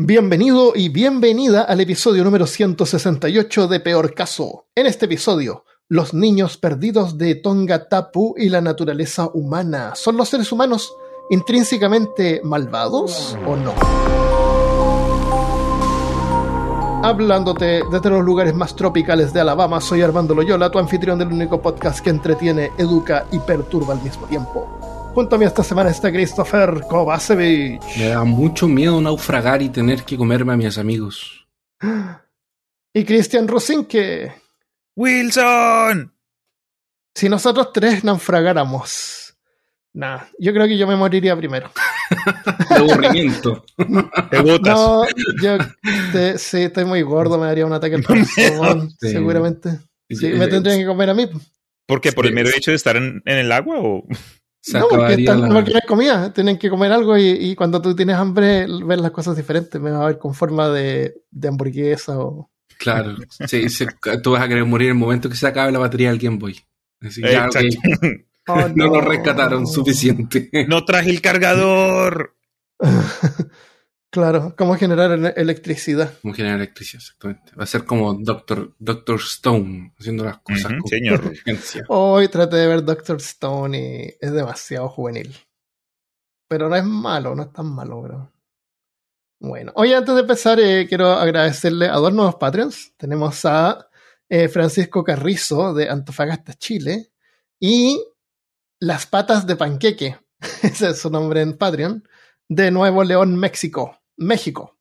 Bienvenido y bienvenida al episodio número 168 de Peor Caso. En este episodio, los niños perdidos de Tonga Tapu y la naturaleza humana. ¿Son los seres humanos intrínsecamente malvados o no? Hablándote desde los lugares más tropicales de Alabama, soy Armando Loyola, tu anfitrión del único podcast que entretiene, educa y perturba al mismo tiempo. Junto a mí esta semana está Christopher Kovacevic. Me da mucho miedo naufragar y tener que comerme a mis amigos. Y Christian Rosinke. ¡Wilson! Si nosotros tres naufragáramos. Nah, yo creo que yo me moriría primero. De aburrimiento. Te botas. No, yo te- sí, estoy muy gordo, me daría un ataque al corazón, Sí. seguramente. Sí, me tendrían que comer a mí. ¿Por qué? ¿Por el mero hecho de estar en, en el agua o...? Se no, porque, están- la- porque no hay comida, tienen que comer algo y, y cuando tú tienes hambre ves las cosas diferentes. Me va a ver con forma de, de hamburguesa o... Claro. Sí, se- tú vas a querer morir en el momento que se acabe la batería del Game Boy. Así ya, ok, Exacto. Oh, no lo rescataron suficiente. No traje el cargador. claro, cómo generar ele- electricidad. Como generar electricidad, exactamente. Va a ser como Doctor, Doctor Stone, haciendo las cosas con señor. urgencia. Hoy traté de ver Doctor Stone y es demasiado juvenil. Pero no es malo, no es tan malo, bro. Bueno, hoy antes de empezar, eh, quiero agradecerle a dos nuevos Patreons. Tenemos a eh, Francisco Carrizo de Antofagasta, Chile, y Las Patas de Panqueque, ese es su nombre en Patreon, de Nuevo León, México, México.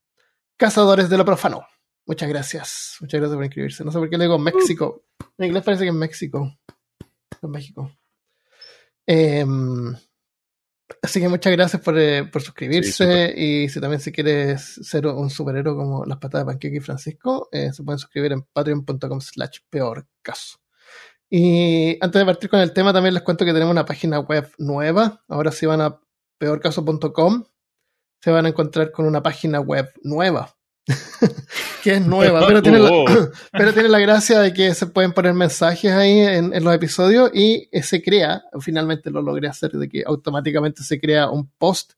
Cazadores de lo profano. Muchas gracias. Muchas gracias por inscribirse. No sé por qué le digo México. En inglés parece que es México. En México. Em, así que muchas gracias por, eh, por suscribirse. y si también si quieres ser un superhéroe como las patas de Panqueque y Francisco, eh, se pueden suscribir en patreon.com slash peor caso. Y antes de partir con el tema, también les cuento que tenemos una página web nueva. Ahora si van a peorcaso.com, se van a encontrar con una página web nueva. que es nueva, pero tiene, la, pero tiene la gracia de que se pueden poner mensajes ahí en, en los episodios y eh, se crea, finalmente lo logré hacer, de que automáticamente se crea un post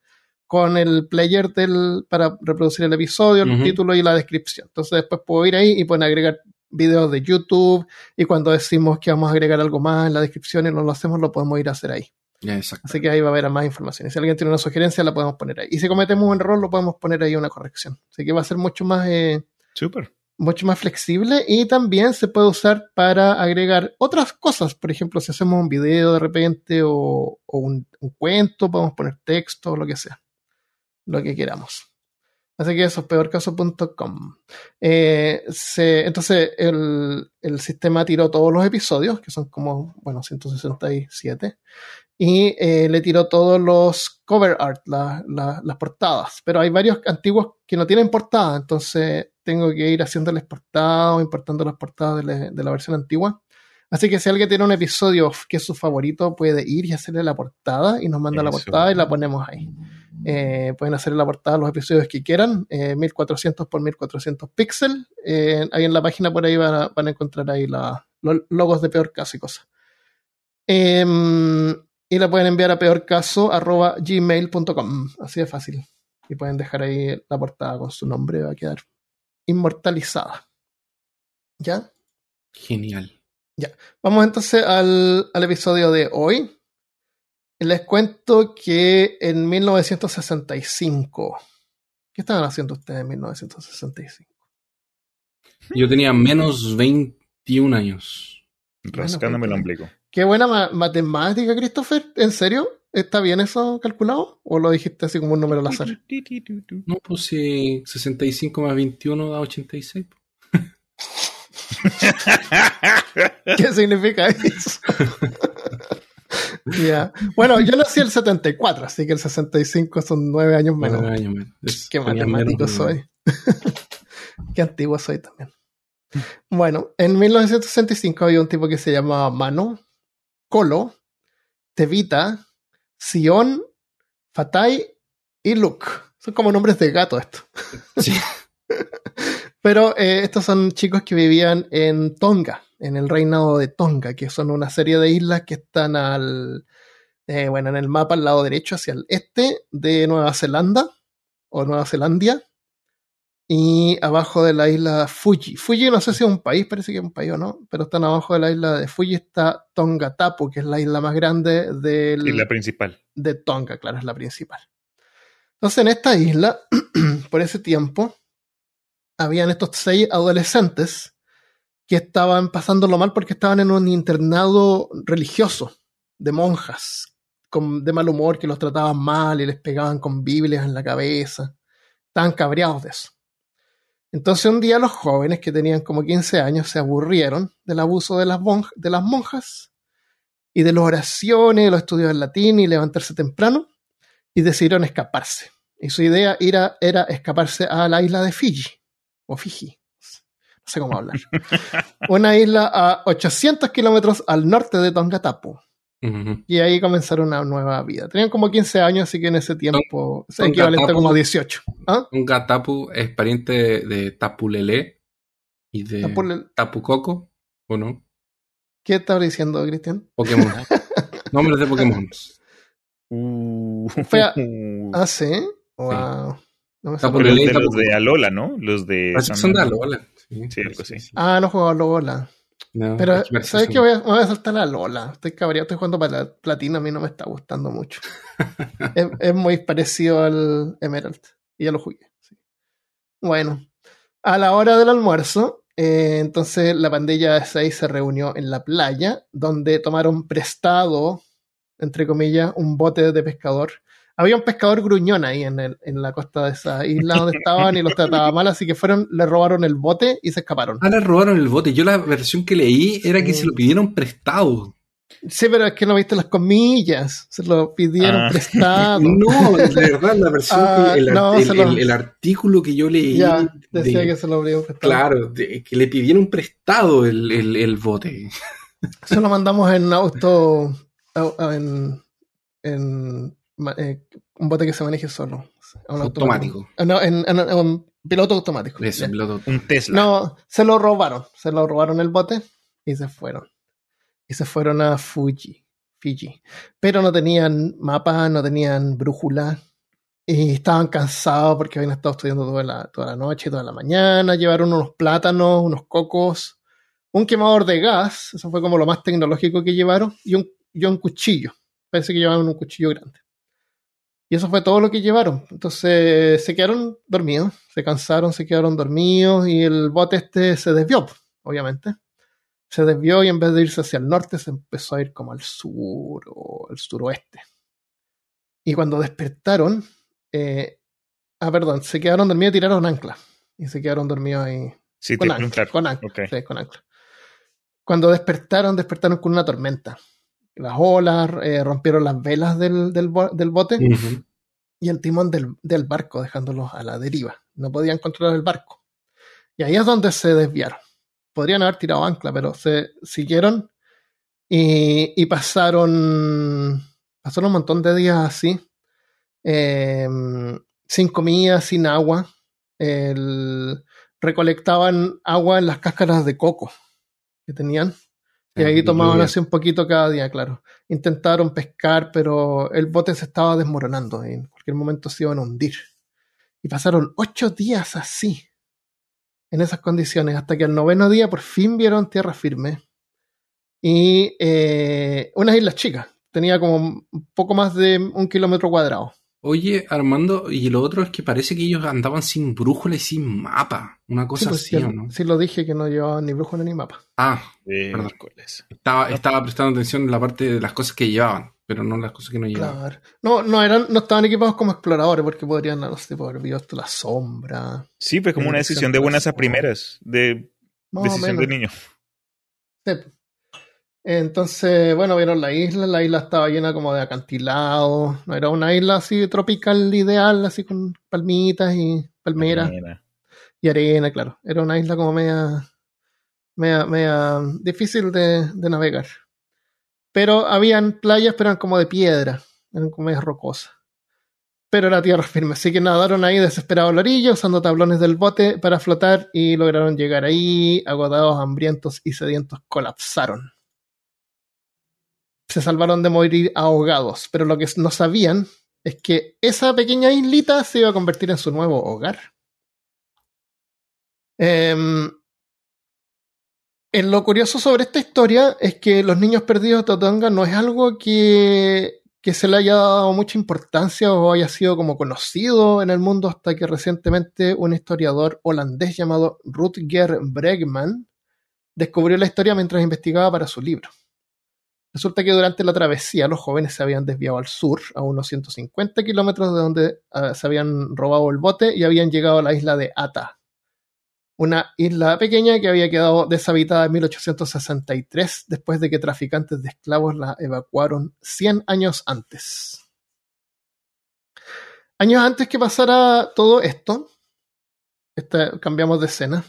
con el player del, para reproducir el episodio, el Ujú. título y la descripción. Entonces después puedo ir ahí y pueden agregar videos de YouTube y cuando decimos que vamos a agregar algo más en la descripción y no lo hacemos, lo podemos ir a hacer ahí. Exacto. Así que ahí va a haber más información. Y si alguien tiene una sugerencia, la podemos poner ahí. Y si cometemos un error, lo podemos poner ahí una corrección. Así que va a ser mucho más... eh, Súper. mucho más flexible y también se puede usar para agregar otras cosas. Por ejemplo, si hacemos un video de repente o, o un, un cuento, podemos poner texto o lo que sea. Lo que queramos. Así que eso es peorcaso.com. Eh, entonces, el, el sistema tiró todos los episodios, que son como, bueno, 167, y eh, le tiró todos los cover art, la- la- las portadas. Pero hay varios antiguos que no tienen portada, entonces tengo que ir haciéndoles portadas o importando las portadas de, la- de la versión antigua. Así que si alguien tiene un episodio que es su favorito, puede ir y hacerle la portada y nos manda la portada y la ponemos ahí. Eh, pueden hacerle la portada los episodios que quieran, eh, 1400 por 1400 píxeles. Eh, ahí en la página por ahí van a, van a encontrar ahí la- los logos de peor caso y cosas. Y la pueden enviar a peorcaso.gmail.com. Así de fácil. Y pueden dejar ahí la portada con su nombre, va a quedar inmortalizada. ¿Ya? Genial. Vamos entonces al, al episodio de hoy. Les cuento que en 1965. ¿Qué estaban haciendo ustedes en 1965? Yo tenía menos 21 años. Rascándome el ombligo. Qué buena ma- matemática, Christopher. ¿En serio? ¿Está bien eso calculado? ¿O lo dijiste así como un número al azar? No, pues si 65 más 21 da 86. ¿Qué significa eso? Ya. Bueno, yo nací el 74, así que el 65 son nueve años menos. Nueve años menos. Es- Qué matemático menos- soy. Qué antiguo soy también. Bueno, en 1965 había un tipo que se llamaba Mano, Colo, Tevita, Sion, Fatai y Luke. Son como nombres de gato esto. Sí. Pero eh, estos son chicos que vivían en Tonga, en el reinado de Tonga, que son una serie de islas que están al, eh, bueno, en el mapa al lado derecho hacia el este de Nueva Zelanda o Nueva Zelandia. Y abajo de la isla Fuji. Fuji no sé si es un país, parece que es un país o no, pero están abajo de la isla de Fuji está Tongatapu, que es la isla más grande del, Y la principal. de Tonga, claro, es la principal. Entonces, en esta isla, por ese tiempo, habían estos seis adolescentes que estaban pasándolo mal porque estaban en un internado religioso de monjas, con, de mal humor, que los trataban mal y les pegaban con Biblias en la cabeza. Estaban cabreados de eso. Entonces un día los jóvenes que tenían como 15 años se aburrieron del abuso de las, monj- de las monjas y de las oraciones, de los estudios en latín y levantarse temprano y decidieron escaparse. Y su idea era, era escaparse a la isla de Fiji, o Fiji, no sé cómo hablar. Una isla a 800 kilómetros al norte de Tongatapu. Y ahí comenzaron una nueva vida. Tenían como 15 años, así que en ese tiempo es equivalente a como Tapu. 18. ¿Ah? Un gatapu es pariente de, de Tapulele y de Tapule- Tapu Coco, ¿o no? ¿Qué estaba diciendo, Cristian? Pokémon. Nombres de Pokémon. Uh, Fue a- uh, Ah, sí. Wow. No me Tapu sabía. los de los Tapu- de Alola, ¿no? Los de. Que son de Alola. Sí, Sí, algo así. Ah, no jugaba Lola. No, Pero, ¿sabes que qué? Voy a, me voy a saltar a Lola. Estoy cabreado, estoy jugando para la platina, a mí no me está gustando mucho. es, es muy parecido al Emerald. Y ya lo jugué. sí. Bueno, a la hora del almuerzo, eh, entonces la pandilla de seis se reunió en la playa, donde tomaron prestado, entre comillas, un bote de pescador. Había un pescador gruñón ahí en, el- en la costa de esa isla donde estaban y los trataba mal, así que fueron, le robaron el bote y se escaparon. Ah, le robaron el bote. Yo la versión que leí era que Sí. se lo pidieron prestado. Sí, pero es que no viste las comillas. Se lo pidieron Ah. prestado. No, de verdad, la versión Ah, que el, ar- no, el- se lo- el- el artículo que yo leí. ya, decía de- que se lo pidieron prestado. Claro, de- que le pidieron prestado el, el, el bote. Se lo mandamos en auto. En, eh, un bote que se maneje solo. A un Automático. No, en, en- en un piloto automático. Piloto. Un Tesla. No, se lo robaron. Se lo robaron el bote y se fueron. Y se fueron a Fuji, Fiji. Pero no tenían mapa, no tenían brújula. Y estaban cansados porque habían estado estudiando toda la, toda la noche, toda la mañana. Llevaron unos plátanos, unos cocos, un quemador de gas. Eso fue como lo más tecnológico que llevaron. Y un, un cuchillo. Parece que llevaban un cuchillo grande. Y eso fue todo lo que llevaron. Entonces se quedaron dormidos, se cansaron, se quedaron dormidos y el bote este se desvió, obviamente. Se desvió y en vez de irse hacia el norte se empezó a ir como al sur o al suroeste. Y cuando despertaron, eh, ah, perdón, se quedaron dormidos y tiraron ancla. Y se quedaron dormidos ahí Sí, con ancla, con ancla, sí, con ancla. Cuando despertaron, despertaron con una tormenta. Las olas eh, rompieron las velas del, del bo- del bote y el timón del, del barco, dejándolos a la deriva. No podían controlar el barco. Y ahí es donde se desviaron. Podrían haber tirado ancla, pero se siguieron y, y pasaron, pasaron un montón de días así, eh, sin comida, sin agua. El- recolectaban agua en las cáscaras de coco que tenían. Y ahí tomaban así un poquito cada día, claro. Intentaron pescar, pero el bote se estaba desmoronando. y en cualquier momento se iban a hundir. Y pasaron ocho días así, en esas condiciones, hasta que al noveno día por fin vieron tierra firme. Y eh, unas islas chicas. Tenía como un poco más de un kilómetro cuadrado. Oye, Armando, y lo otro es que parece que ellos andaban sin brújula y sin mapa. Una Sí, cosa pues, así, sí, ¿o no? sí lo dije que no llevaban ni brújula ni mapa. Ah, Perdón. miércoles. estaba, estaba prestando atención en la parte de las cosas que llevaban, pero no las cosas que no llevaban. Claro. No, no eran, no estaban equipados como exploradores, porque podrían, no sé, haber visto la sombra. Sí, fue como Eh, una decisión de buenas a primeras. De Más o decisión menos. de niño. Sí. Entonces, bueno, vieron la isla, la isla estaba llena como de acantilados, no era una isla así tropical ideal, así con palmitas y palmeras y arena, claro. Era una isla como media, media, media difícil de, de navegar. Pero habían playas, pero eran como de piedra, eran como medias rocosas. Pero era tierra firme, así que nadaron ahí desesperados a la orilla, usando tablones del bote para flotar y lograron llegar ahí, agotados, hambrientos y sedientos, colapsaron se salvaron de morir ahogados, pero lo que no sabían es que esa pequeña islita se iba a convertir en su nuevo hogar. Em, en lo curioso sobre esta historia es que los niños perdidos de Tonga no es algo que, que se le haya dado mucha importancia o haya sido como conocido en el mundo hasta que recientemente un historiador holandés llamado Rutger Bregman descubrió la historia mientras investigaba para su libro. Resulta que durante la travesía los jóvenes se habían desviado al sur, a unos 150 kilómetros de donde uh, se habían robado el bote y habían llegado a la isla de Ata, una isla pequeña que había quedado deshabitada en 1863 después de que traficantes de esclavos la evacuaron 100 años antes. Años antes que pasara todo esto, este, cambiamos de escena,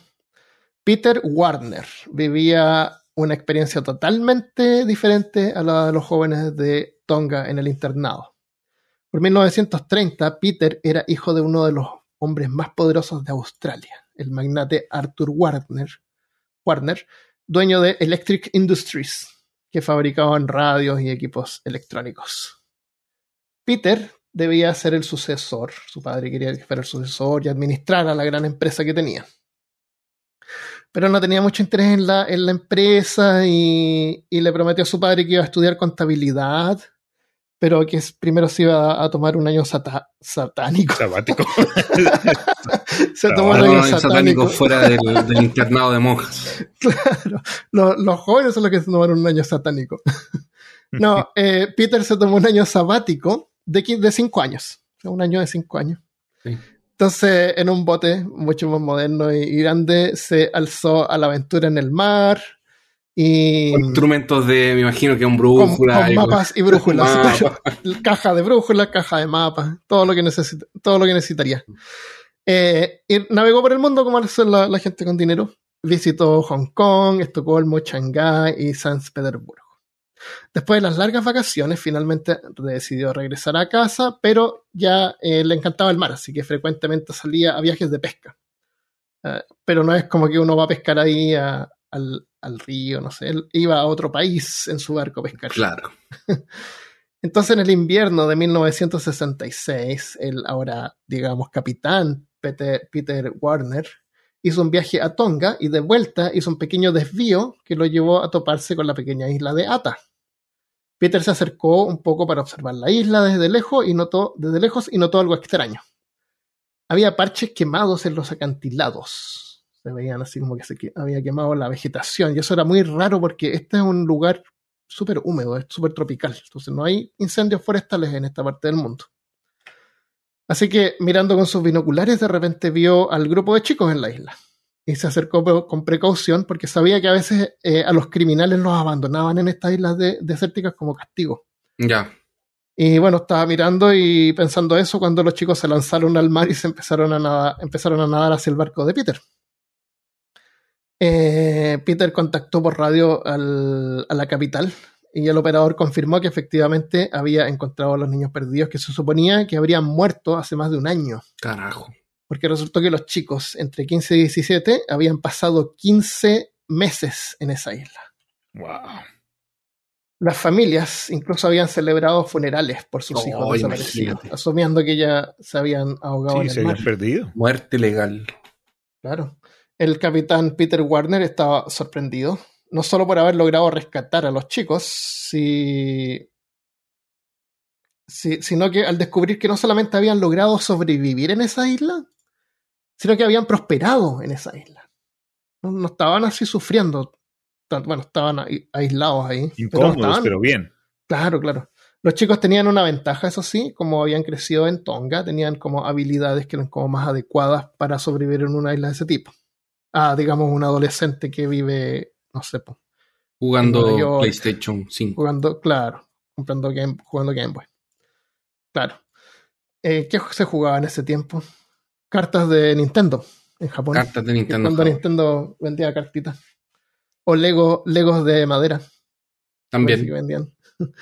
Peter Warner vivía una experiencia totalmente diferente a la de los jóvenes de Tonga en el internado. Por 1930, Peter era hijo de uno de los hombres más poderosos de Australia el magnate Arthur Warner, Warner, dueño de Electric Industries, que fabricaban radios y equipos electrónicos. Peter debía ser el sucesor, su padre quería que fuera el sucesor y administrara la gran empresa que tenía. Pero no tenía mucho interés en la, en la empresa y, y le prometió a su padre que iba a estudiar contabilidad pero que primero se iba a tomar un año satánico. Sabático. se tomó un año satánico. fuera del, internado de monjas. Claro, los, jóvenes son los que se tomaron un año satánico. no, eh, Peter se tomó un año sabático de, de cinco años, un año de cinco años. Entonces, en un bote mucho más moderno y grande, se alzó a la aventura en el mar, y, instrumentos de, me imagino que un brújula. Con, mapas y brújulas. caja de brújulas, caja de mapas, todo lo que, necesita, todo lo que necesitaría. Eh, y navegó por el mundo como hace la, la, gente con dinero. Visitó Hong Kong, Estocolmo, Shanghái y San Petersburgo. Después de las largas vacaciones, finalmente decidió regresar a casa, pero ya eh, le encantaba el mar, así que frecuentemente salía a viajes de pesca. Uh, pero no es como que uno va a pescar ahí a, al, al río, no sé, él iba a otro país en su barco pescar. Claro. Entonces, en el invierno de 1966, el ahora, digamos, capitán Peter, Peter, Warner hizo un viaje a Tonga y de vuelta hizo un pequeño desvío que lo llevó a toparse con la pequeña isla de Ata. Peter se acercó un poco para observar la isla desde lejos y notó, desde lejos y notó algo extraño. Había parches quemados en los acantilados se veían así como que se había quemado la vegetación. Y eso era muy raro porque este es un lugar súper húmedo, es súper tropical. Entonces no hay incendios forestales en esta parte del mundo. Así que mirando con sus binoculares, de repente vio al grupo de chicos en la isla. Y se acercó con precaución porque sabía que a veces eh, a los criminales los abandonaban en estas islas desérticas como castigo. Ya. Y bueno, estaba mirando y pensando eso cuando los chicos se lanzaron al mar y se empezaron a empezaron a nadar hacia el barco de Peter. Eh, Peter contactó por radio al, a la capital y el operador confirmó que efectivamente había encontrado a los niños perdidos que se suponía que habrían muerto hace más de un año. Carajo. Porque resultó que los chicos entre 15 y 17 habían pasado 15 meses en esa isla. Wow. Las familias incluso habían celebrado funerales por sus hijos Oh, desaparecidos, imagínate. asumiendo que ya se habían ahogado Sí, en se el mar. habían perdido. Muerte legal. Claro. El capitán Peter Warner estaba sorprendido, no solo por haber logrado rescatar a los chicos, si- si- sino que al descubrir que no solamente habían logrado sobrevivir en esa isla, sino que habían prosperado en esa isla. No, no estaban así sufriendo. tan- Bueno, estaban aislados ahí. pero Incómodos, estaban- pero bien. Claro, claro. Los chicos tenían una ventaja, eso sí, como habían crecido en Tonga, tenían como habilidades que eran como más adecuadas para sobrevivir en una isla de ese tipo. Ah, digamos, un adolescente que vive, no sé, po, Jugando York. PlayStation 5. jugando, claro, comprando game, jugando Game Boy. Claro. Eh, ¿Qué se jugaba en ese tiempo? Cartas de Nintendo en Japón. Cartas de Nintendo. Cuando Nintendo vendía cartitas. O Lego, Legos de madera. parece que También. vendían.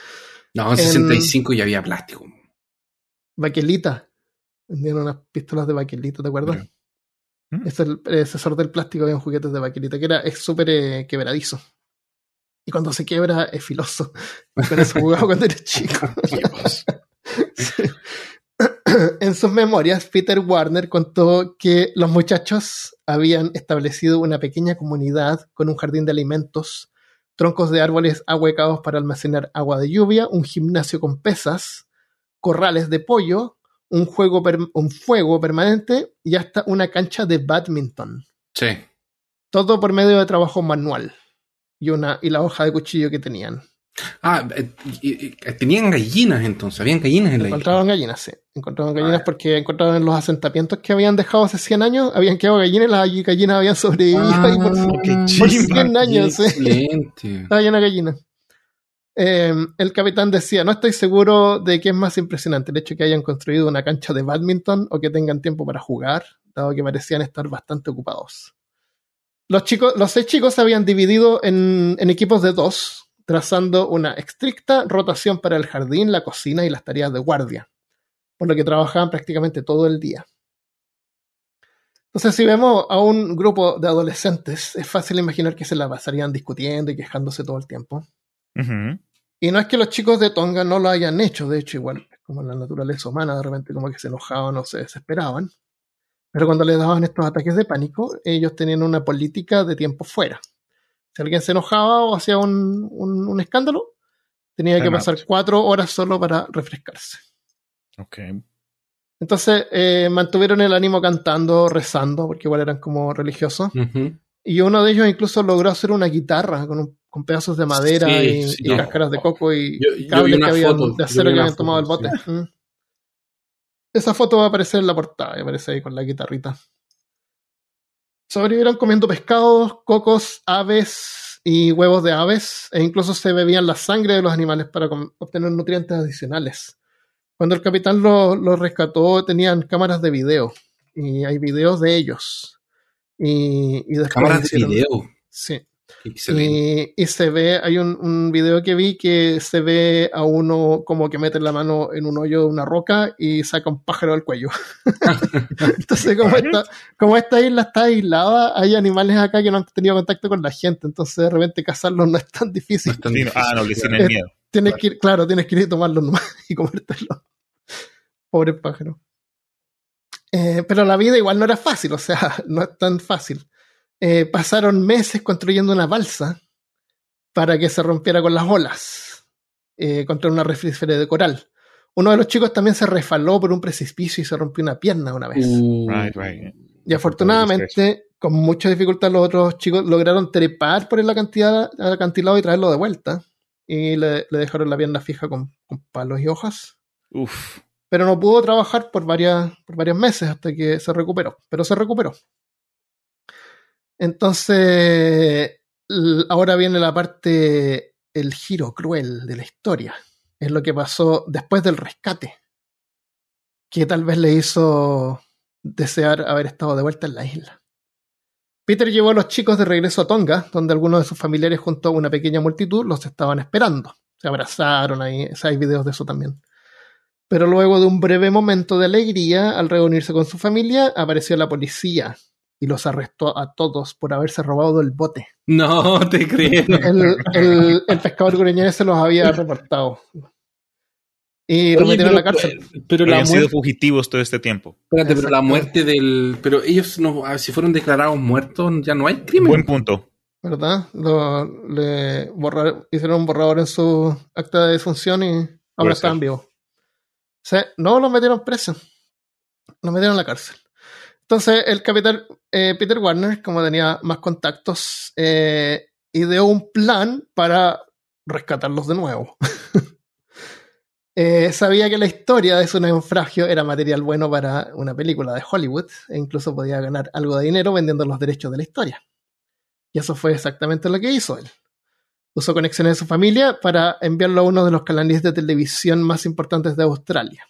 No, en 65 ya había plástico. Baquelita. Vendían unas pistolas de baquelita, ¿te acuerdas? Ya. Mm. Es el predecesor del plástico, había juguetes de baquelita, que era, es súper eh, quebradizo. Y cuando se quiebra es filoso. Con eso jugaba cuando eres chico. En en sus memorias, Peter Warner contó que los muchachos habían establecido una pequeña comunidad con un jardín de alimentos, troncos de árboles ahuecados para almacenar agua de lluvia, un gimnasio con pesas, corrales de pollo, un, juego un fuego permanente y hasta una cancha de badminton. Sí. Todo por medio de trabajo manual y, una, y la hoja de cuchillo que tenían. Ah, eh, eh, tenían gallinas entonces, habían gallinas en la Encontraban gallinas, sí. Encontraban gallinas porque encontraron en los asentamientos que habían dejado hace 100 años, habían quedado gallinas y las gallinas habían sobrevivido ahí por, qué por chimba, 100 años. sí. Excelente. Estaba llena de gallinas. Eh, el capitán decía, no estoy seguro de qué es más impresionante, el hecho de que hayan construido una cancha de badminton o que tengan tiempo para jugar, dado que parecían estar bastante ocupados. Los, chicos, los seis chicos se habían dividido en, en equipos de dos, trazando una estricta rotación para el jardín, la cocina y las tareas de guardia, por lo que trabajaban prácticamente todo el día. Entonces, si vemos a un grupo de adolescentes, es fácil imaginar que se la pasarían discutiendo y quejándose todo el tiempo. Y no es que los chicos de Tonga no lo hayan hecho, de hecho, igual, es como la naturaleza humana, de repente como que se enojaban o se desesperaban. Pero cuando les daban estos ataques de pánico, ellos tenían una política de tiempo fuera. Si alguien se enojaba o hacía un, un- un escándalo, tenía que pasar cuatro horas solo para refrescarse. Ok. Entonces eh, mantuvieron el ánimo cantando, rezando, porque igual eran como religiosos. Y uno de ellos incluso logró hacer una guitarra con, un- con pedazos de madera Sí, y, sí. y cáscaras de coco y Yo- yo vi cables que habían, foto, de acero que habían tomado el bote. Mm. Esa foto va a aparecer en la portada, y aparece ahí con la guitarrita. Sobrevivieron comiendo pescados, cocos, aves y huevos de aves, e incluso se bebían la sangre de los animales para obtener nutrientes adicionales. Cuando el capitán lo, lo rescató, tenían cámaras de video, y hay videos de ellos. Y, y después Cámaras de video. Sí. Y, y se ve, hay un, un video que vi que se ve a uno como que mete la mano en un hoyo de una roca y saca un pájaro del cuello. entonces, como esta, como esta isla está aislada, hay animales acá que no han tenido contacto con la gente, entonces de repente cazarlos no es tan difícil. No es tan Sí, no- difícil. ah, no, les tienen Eh, miedo. Tienes que ir, claro, tienes que ir y tomarlos nomás y comértelos. Pobre pájaro. Eh, pero la vida igual no era fácil, o sea, no es tan fácil. Eh, pasaron meses construyendo una balsa para que se rompiera con las olas eh, contra una arrecife de coral. Uno de los chicos también se resbaló por un precipicio y se rompió una pierna una vez. Uh, Right, right. Y afortunadamente, con mucha dificultad, los otros chicos lograron trepar por el acantilado, el acantilado y traerlo de vuelta. Y le, le dejaron la pierna fija con, con palos y hojas. Uf. Pero no pudo trabajar por, varias, por varios meses hasta que se recuperó. Pero se recuperó. Entonces, ahora viene la parte, el giro cruel de la historia. Es lo que pasó después del rescate. Que tal vez le hizo desear haber estado de vuelta en la isla. Peter llevó a los chicos de regreso a Tonga, donde algunos de sus familiares junto a una pequeña multitud los estaban esperando. Se abrazaron ahí, hay videos de eso también. Pero luego de un breve momento de alegría, al reunirse con su familia, apareció la policía y los arrestó a todos por haberse robado el bote. No te creo. El, el, el pescador gureñés se los había reportado. Y lo Oye, metieron a la pero- cárcel. Pero la Habían sido muerte, fugitivos todo este tiempo. espérate, pero la muerte del. Pero ellos no, ah, si fueron declarados muertos, ya no hay crimen. Buen punto. ¿Verdad? Lo, le borrar- hicieron un borrador en su acta de defunción y ahora están vivos. O sea, no los metieron preso. Los metieron a la cárcel. Entonces, el capitán eh, Peter Warner, como tenía más contactos, eh, ideó un plan para rescatarlos de nuevo. Eh, sabía que la historia de su naufragio era material bueno para una película de Hollywood e incluso podía ganar algo de dinero vendiendo los derechos de la historia. Y eso fue exactamente lo que hizo él. Usó conexiones de su familia para enviarlo a uno de los canales de televisión más importantes de Australia.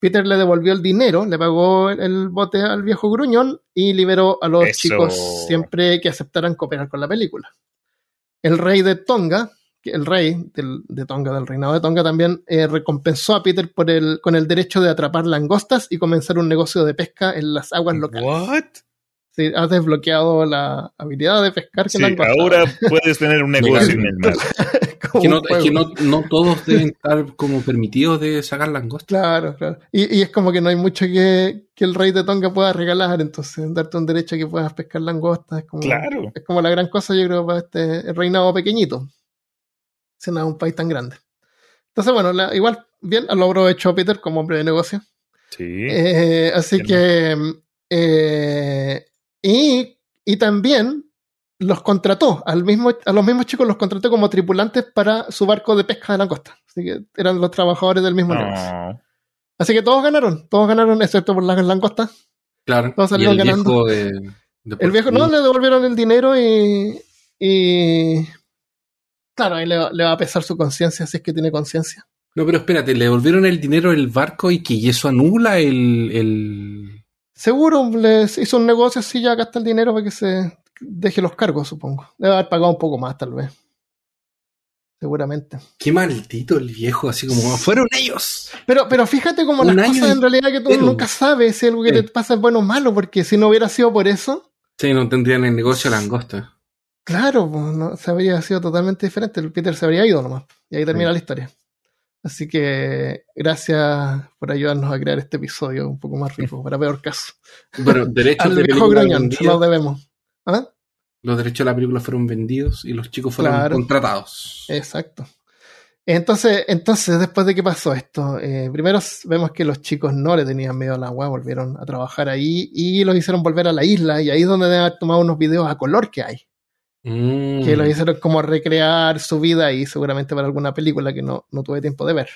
Peter le devolvió el dinero, le pagó el, bote al viejo gruñón y liberó a los Eso. chicos siempre que aceptaran cooperar con la película. El rey de Tonga, el rey del- de Tonga, del reinado de Tonga, también eh, recompensó a Peter por el, con el derecho de atrapar langostas y comenzar un negocio de pesca en las aguas locales. What? Sí, has desbloqueado la habilidad de pescar que Sí, ahora puedes tener un negocio en el mar. que no, es que no, no todos deben estar como permitidos de sacar langosta. Claro, claro. Y, y es como que no hay mucho que, que el rey de Tonga pueda regalar, entonces darte un derecho a que puedas pescar langosta es como, Claro. es como la gran cosa, yo creo, para este reinado pequeñito. Si no es un país tan grande. Entonces, bueno, la- igual, bien, lo aprovechó Peter como hombre de negocio. Sí. Eh, así que. eh, y, y también los contrató, al mismo, a los mismos chicos los contrató como tripulantes para su barco de pesca de langosta. Así que eran los trabajadores del mismo negocio. Así que todos ganaron, todos ganaron, excepto por las langostas. Claro. Todos y salieron el ganando. viejo de, de El viejo no le devolvieron el dinero y. y claro, ahí le, va- le va a pesar su conciencia si es que tiene conciencia. No, pero espérate, le devolvieron el dinero del barco y que eso anula el, el... Seguro les hizo un negocio así, ya gasta el dinero para que se deje los cargos, supongo. Debe haber pagado un poco más, tal vez. Seguramente. Qué maldito el viejo, así como fueron ellos. Pero, pero fíjate como Un las cosas en realidad que tú entero. nunca sabes si algo que Sí. te pasa es bueno o malo, porque si no hubiera sido por eso, Sí, no tendrían el negocio langosta. claro, pues, no, se habría sido totalmente diferente. El Peter se habría ido nomás. Y ahí termina Sí. la historia. Así que gracias por ayudarnos a crear este episodio un poco más rico, para peor caso. Bueno, derechos Al de viejo Gruñón, lo debemos. ¿Ah? los derechos de la película fueron vendidos y los chicos fueron Claro. contratados. Exacto. Entonces, entonces, después de que pasó esto, eh, primero vemos que los chicos no le tenían miedo al agua, volvieron a trabajar ahí y los hicieron volver a la isla y ahí es donde deben haber tomado unos videos a color que hay, Mm. que los hicieron como recrear su vida y seguramente para alguna película que no, no tuve tiempo de ver.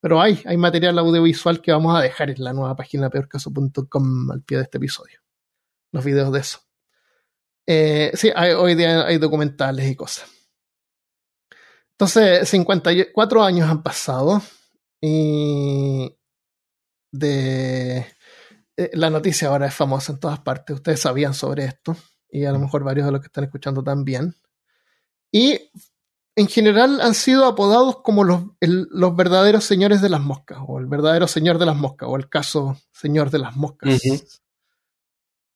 Pero hay, hay material audiovisual que vamos a dejar en la nueva página peorcaso.com al pie de este episodio. Los videos de eso. Eh, sí, hay- hoy día hay documentales y cosas. Entonces, 54 años han pasado y de eh, la noticia ahora es famosa en todas partes. Ustedes sabían sobre esto y a lo mejor varios de los que están escuchando también. Y en general han sido apodados como los, el- los verdaderos señores de las moscas o el verdadero señor de las moscas o el caso señor de las moscas.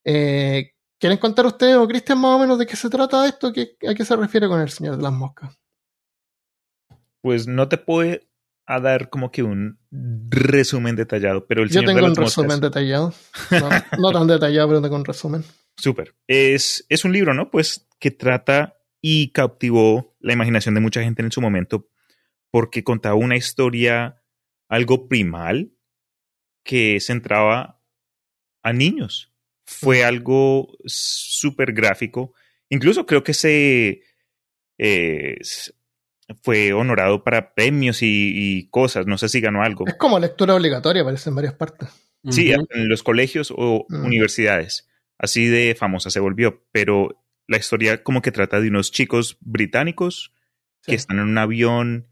Eh, ¿Quieren contar ustedes o Cristian más o menos de qué se trata esto? ¿Qué- ¿A qué se refiere con el señor de las moscas? Pues no te puedo dar como que un resumen detallado, pero el Yo señor de tengo un las moscas- resumen detallado. No, no tan detallado, pero tengo un resumen. Súper. Es, es un libro, ¿no? Pues que trata y cautivó la imaginación de mucha gente en su momento porque contaba una historia algo primal que centraba a niños. Fue algo súper gráfico. Incluso creo que se eh, fue honorado para premios y, y cosas. No sé si ganó algo. Es como lectura obligatoria, parece en varias partes. Sí, Ujú. en los colegios o Mm. universidades. Así de famosa se volvió. Pero la historia como que trata de unos chicos británicos Sí. que están en un avión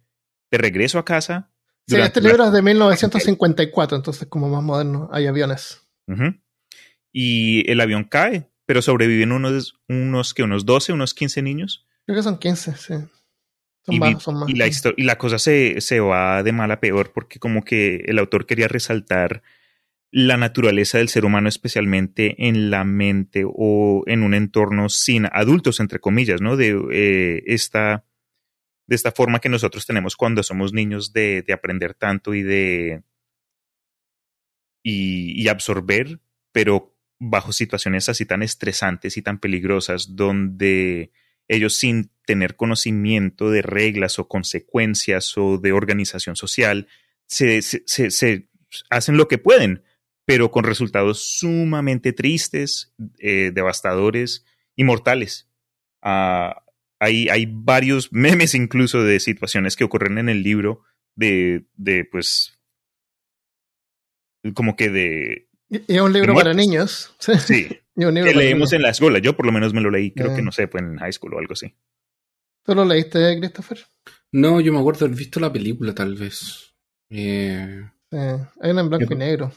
de regreso a casa. Sí, este la- libro es de 1954, entonces como más moderno, hay aviones. Ujú. Y el avión cae, pero sobreviven unos, unos, que unos 12, unos 15 niños. Creo que son 15, sí. Son Y, más, son más. y la, y la cosa se, se va de mal a peor porque como que el autor quería resaltar la naturaleza del ser humano, especialmente en la mente o en un entorno sin adultos, entre comillas, ¿no? De eh, esta, de esta forma que nosotros tenemos cuando somos niños de, de aprender tanto y de y, y absorber, pero bajo situaciones así tan estresantes y tan peligrosas, donde ellos sin tener conocimiento de reglas o consecuencias o de organización social, se, hacen lo que pueden, pero con resultados sumamente tristes, eh, devastadores y mortales. Ah, hay, hay varios memes incluso de situaciones que ocurren en el libro de, de pues, como que de... Y es un libro para niños. Sí, Sí, y un libro que leemos niños. en la escuela. Yo por lo menos me lo leí, creo Eh. que no sé, fue en high school o algo así. ¿Tú lo leíste, Christopher? No, yo me acuerdo de haber visto la película, tal vez. Eh, Sí. Hay una en blanco Yo- y negro.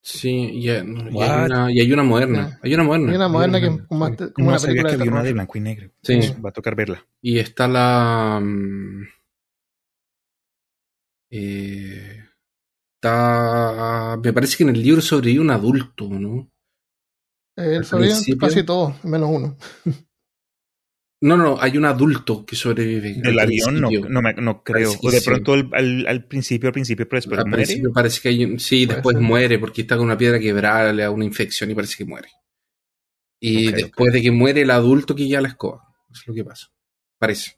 sí, y, hay- y hay una, y hay una moderna. Hay una moderna. Hay una moderna que es como, sí. como una no película que de había una terror. de blanco y negro. Sí. Va a tocar verla. Y está la. mm, eh, está. Me parece que en el libro sobrevive un adulto, ¿no? Eh, Al sobreviven principio- casi todos, menos uno. No, no, hay un adulto que sobrevive. Del avión no, no, creo. O de pronto al, al, principio, al principio, pero después al muere. Principio parece que hay sí, después muere porque está con una piedra quebrada, le da una infección y parece que muere. Y después de que muere el adulto que ya la escoba. Eso es lo que pasa. Parece.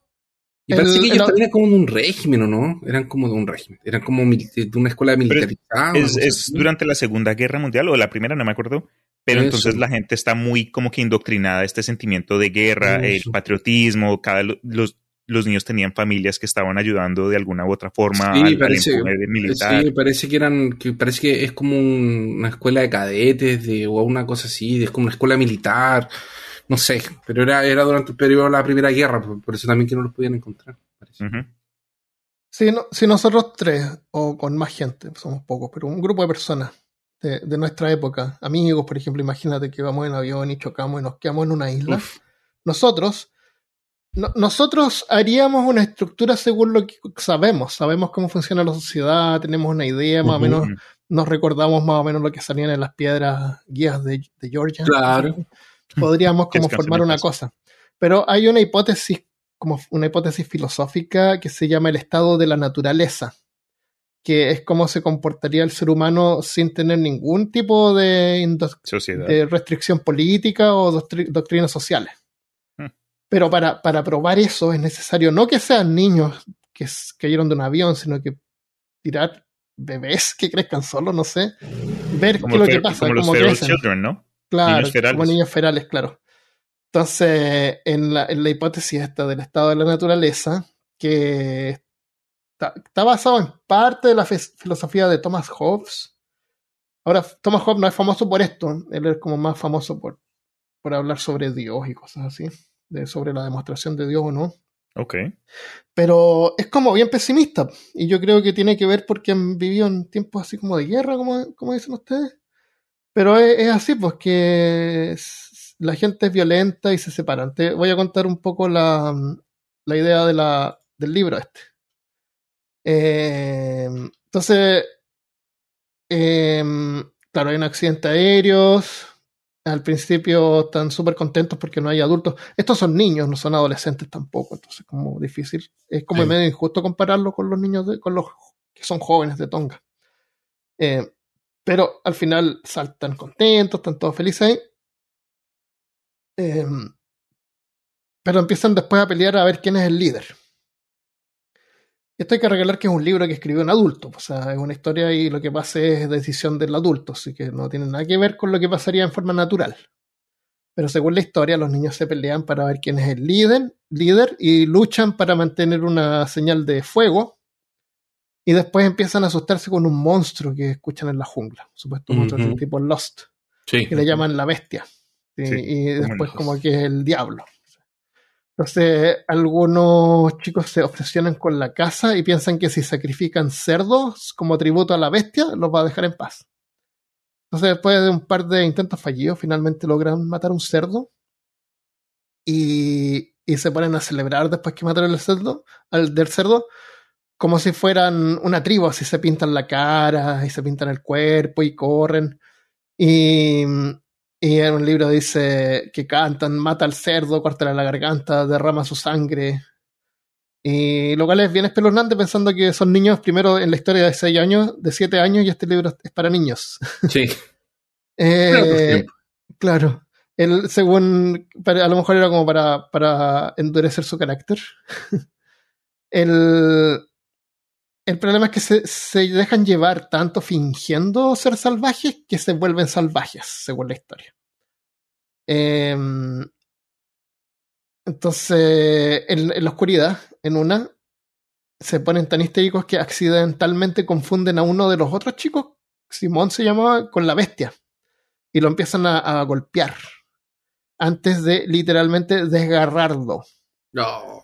Y parece que ellos también como de un régimen, ¿o no? Eran como de un régimen. Eran como de una escuela militarizada. Es, es durante la Segunda Guerra Mundial o la primera, no me acuerdo. Pero entonces la gente está muy como que indoctrinada este sentimiento de guerra, el patriotismo, cada los, los niños tenían familias que estaban ayudando de alguna u otra forma sí, parece, militar. Sí, parece que eran, que parece que es como una escuela de cadetes de, o una cosa así, es como una escuela militar, no sé, pero era, era durante el periodo de la Primera Guerra, por, eso también que no los podían encontrar. Sí, no, si nosotros tres, o con más gente, somos pocos, pero un grupo de personas de, nuestra época, amigos, por ejemplo, imagínate que vamos en avión y chocamos y nos quedamos en una isla. Nosotros, nosotros haríamos una estructura según lo que sabemos. Sabemos cómo funciona la sociedad, tenemos una idea, más o menos nos recordamos más o menos lo que salían en las piedras guías de, Georgia. Claro. Podríamos como formar una cosa. Pero hay una hipótesis, como una hipótesis filosófica que se llama el estado de la naturaleza que es cómo se comportaría el ser humano sin tener ningún tipo de, restricción política o doctrinas sociales. Hmm. Pero para, para, probar eso es necesario no que sean niños que cayeron de un avión, sino que tirar bebés que crezcan solos, no sé, ver qué es lo que pasa. Como los children, ¿no? Claro, como niños ferales, claro. Entonces, en la, en la hipótesis esta del estado de la naturaleza, que Está, basado en parte de la filosofía de Thomas Hobbes. Ahora, Thomas Hobbes no es famoso por esto, él es como más famoso por, por hablar sobre Dios y cosas así, de, sobre la demostración de Dios o no. Ok. Pero es como bien pesimista, y yo creo que tiene que ver porque han vivido en tiempos así como de guerra, como, como dicen ustedes. Pero es, así, pues que la gente es violenta y se separan. Te voy a contar un poco la, la idea de la, del libro este. Eh, entonces, em, claro, hay un accidente aéreos. Al principio están súper contentos porque no hay adultos. Estos son niños, no son adolescentes tampoco. Entonces, como difícil. Es como medio injusto compararlo con los niños, de, con los que son jóvenes de Tonga. Eh, pero al final saltan contentos, están todos felices ahí. Em, pero empiezan después a pelear a ver quién es el líder. Esto hay que regalar que es un libro que escribió un adulto, o sea, es una historia y lo que pasa es decisión del adulto, así que no tiene nada que ver con lo que pasaría en forma natural. Pero según la historia, los niños se pelean para ver quién es el líder, líder y luchan para mantener una señal de fuego. Y después empiezan a asustarse con un monstruo que escuchan en la jungla, supuesto un monstruo tipo Lost, que le llaman la bestia. y después como que es el diablo. Entonces, algunos chicos se obsesionan con la caza y piensan que si sacrifican cerdos como tributo a la bestia, los va a dejar en paz. Entonces, después de un par de intentos fallidos, finalmente logran matar un cerdo y, y se ponen a celebrar después que mataron el cerdo, al del cerdo, como si fueran una tribu, así se pintan la cara y se pintan el cuerpo y corren. Y, y en un libro dice que cantan, mata al cerdo, corta la garganta, derrama su sangre. Y lo cual es bien espeluznante pensando que son niños primero en la historia de 6 años, de 7 años, y este libro es para niños. Sí. eh, claro. Él, según, a lo mejor era como para, para endurecer su carácter. el, el problema es que se, dejan llevar tanto fingiendo ser salvajes que se vuelven salvajes, según la historia. Em, entonces, en, la oscuridad, en una, se ponen tan histéricos que accidentalmente confunden a uno de los otros chicos, Simón se llamaba, con la bestia. Y lo empiezan a, a golpear. Antes de literalmente desgarrarlo. No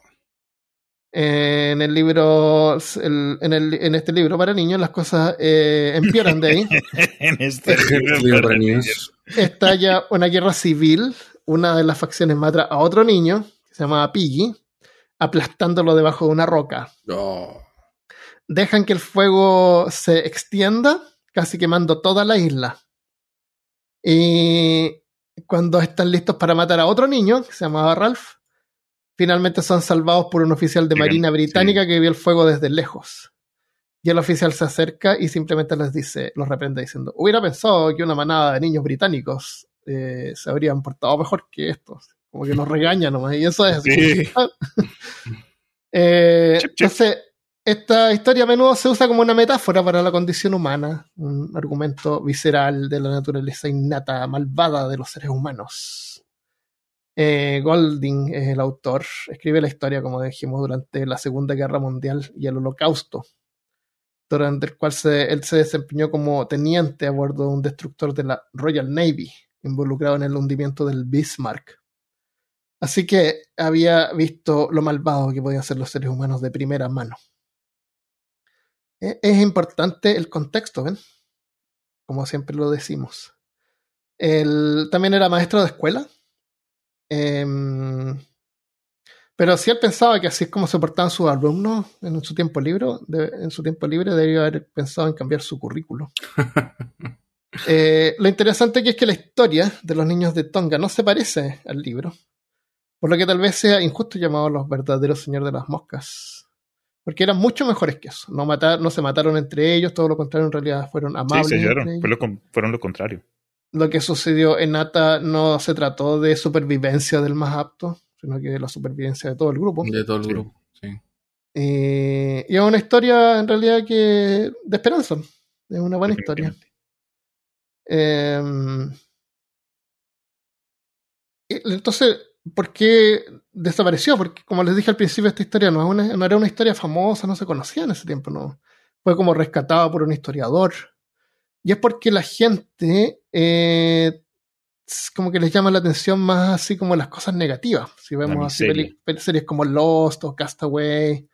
en el libro, en, el, en, este libro para niños, las cosas eh, empeoran de ahí. en este libro para niños. Estalla una guerra civil. Una de las facciones mata a otro niño, que se llamaba Piggy, aplastándolo debajo de una roca. Dejan que el fuego se extienda, casi quemando toda la isla. Y cuando están listos para matar a otro niño, que se llamaba Ralph, finalmente son salvados por un oficial de marina británica que vio el fuego desde lejos. Y el oficial se acerca y simplemente les dice, los reprende diciendo, hubiera pensado que una manada de niños británicos eh, se habrían portado mejor que estos. Como que los regaña nomás, y eso es... eh, Entonces, esta historia a menudo se usa como una metáfora para la condición humana, un argumento visceral de la naturaleza innata, malvada de los seres humanos. Eh, Golding es el autor, escribe la historia, como dijimos, durante la Segunda Guerra Mundial y el Holocausto, durante el cual él se desempeñó como teniente a bordo de un destructor de la Royal Navy, involucrado en el hundimiento del Bismarck. Así que había visto lo malvado que podían ser los seres humanos de primera mano. E, es importante el contexto, ¿ven? Como siempre lo decimos. Él también era maestro de escuela. Em, pero si él pensaba que así es como se portaban sus alumnos en su tiempo libre, en su tiempo libre debería haber pensado en cambiar su currículo. Eh, lo interesante que es que la historia de los niños de Tonga no se parece al libro, por lo que tal vez sea injusto llamado los verdaderos señores de las moscas porque eran mucho mejores que eso. No, matar, no se mataron entre ellos, todo lo contrario, en realidad fueron amables. Sí, fueron lo contrario. Lo que sucedió en Nata no se trató de supervivencia del más apto, sino que de la supervivencia de todo el grupo. De todo el grupo, sí. y es una historia en realidad que de esperanza. Es una buena historia. Em, entonces, ¿por qué desapareció? Porque, como les dije al principio, esta historia no, era una historia famosa, no se conocía en ese tiempo, no. Fue como rescatada por un historiador. Y es porque la gente eh, como que les llama la atención más así como las cosas negativas. Si vemos así series como Lost o Castaway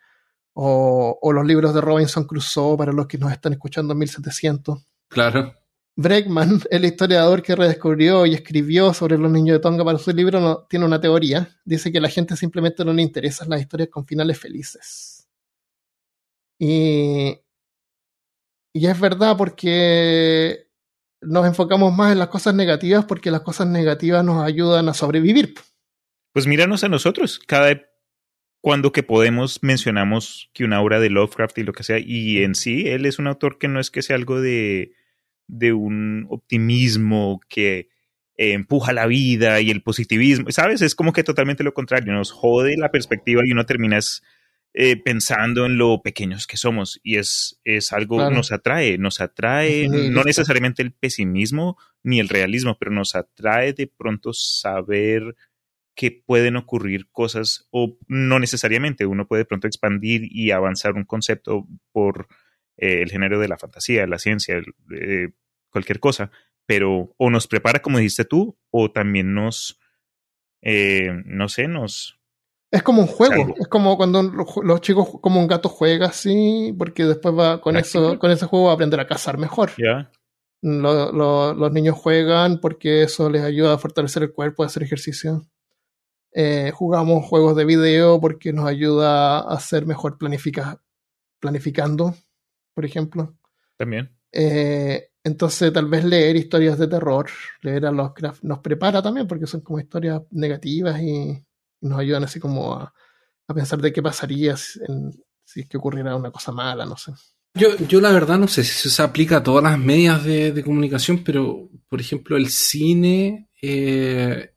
o, o, los libros de Robinson Crusoe para los que nos están escuchando en 1700. Claro. Bregman, el historiador que redescubrió y escribió sobre los niños de Tonga para su libro, no, tiene una teoría. Dice que a la gente simplemente no le interesan las historias con finales felices. Y, y es verdad porque nos enfocamos más en las cosas negativas porque las cosas negativas nos ayudan a sobrevivir. Pues míranos a nosotros. Cada cuando que podemos mencionamos que una obra de Lovecraft y lo que sea, y en sí, él es un autor que no es que sea algo de de un optimismo que eh, empuja la vida y el positivismo, ¿sabes? Es como que totalmente lo contrario, nos jode la perspectiva y uno termina eh, pensando en lo pequeños que somos y es, es algo, que nos atrae, nos atrae no necesariamente el pesimismo ni el realismo, pero nos atrae de pronto saber que pueden ocurrir cosas o no necesariamente, uno puede de pronto expandir y avanzar un concepto por eh, el género de la fantasía, la ciencia, eh, cualquier cosa, pero o nos prepara, como dijiste tú, o también nos, no sé, nos... Es como un juego, es como cuando los, chicos, como un gato juega así, porque después va con eso, con ese juego va a aprender a cazar mejor. Los niños juegan porque eso les ayuda a fortalecer el cuerpo, a hacer ejercicio. jugamos juegos de video porque nos ayuda a ser mejor planifica, planificando por ejemplo. También. Eh, entonces, tal vez leer historias de terror, leer a Lovecraft, nos prepara también, porque son como historias negativas y, nos ayudan así como a, pensar de qué pasaría si, es que ocurriera una cosa mala, no sé. Yo, yo la verdad no sé si se aplica a todas las medias de, comunicación, pero por ejemplo el cine, eh,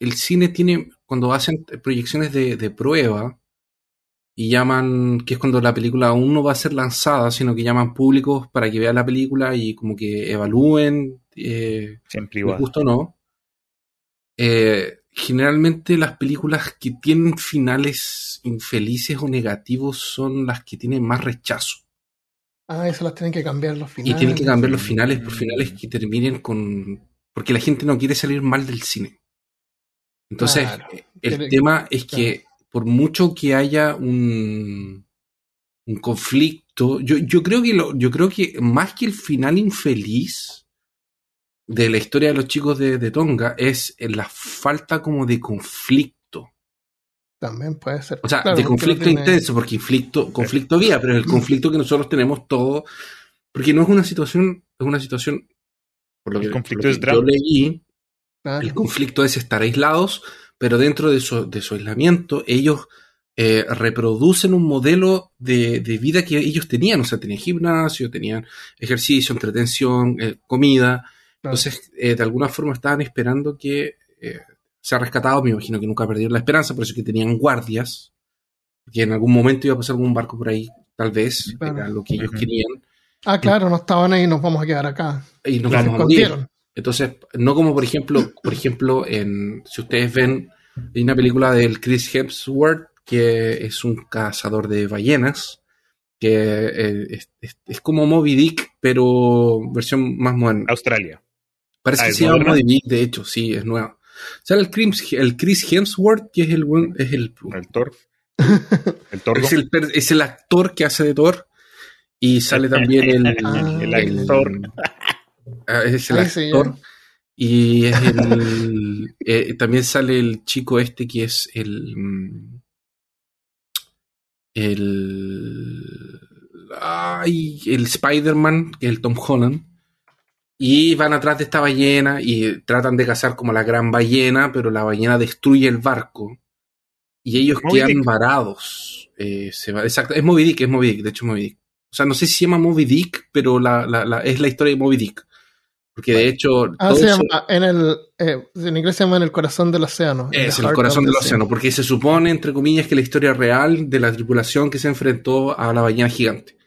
el cine tiene, cuando hacen proyecciones de, de prueba, y llaman, que es cuando la película aún no va a ser lanzada, sino que llaman públicos para que vean la película y como que evalúen, eh, Siempre igual. justo no. Eh, generalmente las películas que tienen finales infelices o negativos son las que tienen más rechazo. Ah, eso las tienen que cambiar los finales. Y tienen que cambiar los finales por finales que terminen con... Porque la gente no quiere salir mal del cine. Entonces, el tema es que por mucho que haya un, un conflicto, yo, yo, creo que lo, yo creo que más que el final infeliz de la historia de los chicos de, Tonga es la falta como de conflicto. También puede ser. O sea, de conflicto intenso, porque conflicto, conflicto había, pero el conflicto que nosotros tenemos todo, porque no es una situación, es una situación, por lo que, el conflicto es drama. yo leí, el conflicto es estar aislados, pero dentro de su, de su aislamiento, ellos eh, reproducen un modelo de, vida que ellos tenían, o sea, tenían gimnasio, tenían ejercicio, entretención, eh, comida. Entonces, eh, de alguna forma estaban esperando que se ha rescatado, me imagino que nunca perdieron la esperanza, por eso que tenían guardias, que en algún momento iba a pasar algún barco por ahí, tal vez, era lo que ellos querían. Ah, claro, no estaban ahí, nos vamos a quedar acá. Y nos vamos a morir. Entonces, no como por ejemplo, por ejemplo, en, si ustedes ven, hay una película del Chris Hemsworth que es un cazador de ballenas, que eh, es, como Moby Dick, pero versión más moderna. Australia. Parece ah, que se llama Moby de hecho, sí, es nueva. Sale el Chris, el Chris Hemsworth, que es el es el, el Thor. El es, el, es el actor que hace de Thor. Y sale también el, el, actor. Ah, es el actor. y es el, eh, también sale el chico este que es el. Mm, el. Ay, el Spider-Man, que es el Tom Holland. Y van atrás de esta ballena y tratan de cazar como la gran ballena, pero la ballena destruye el barco. Y ellos quedan varados. Eh, se va, exacto, es Moby Dick, es Moby Dick, de hecho es Moby Dick. O sea, no sé si se llama Moby Dick, pero la, la, es la historia de Moby Dick. Porque de hecho. Ah, se llama, en, el, eh, en inglés se llama En el corazón del océano. Es el corazón del océano, porque se supone, entre comillas, que la historia real de la tripulación que se enfrentó a la ballena gigante.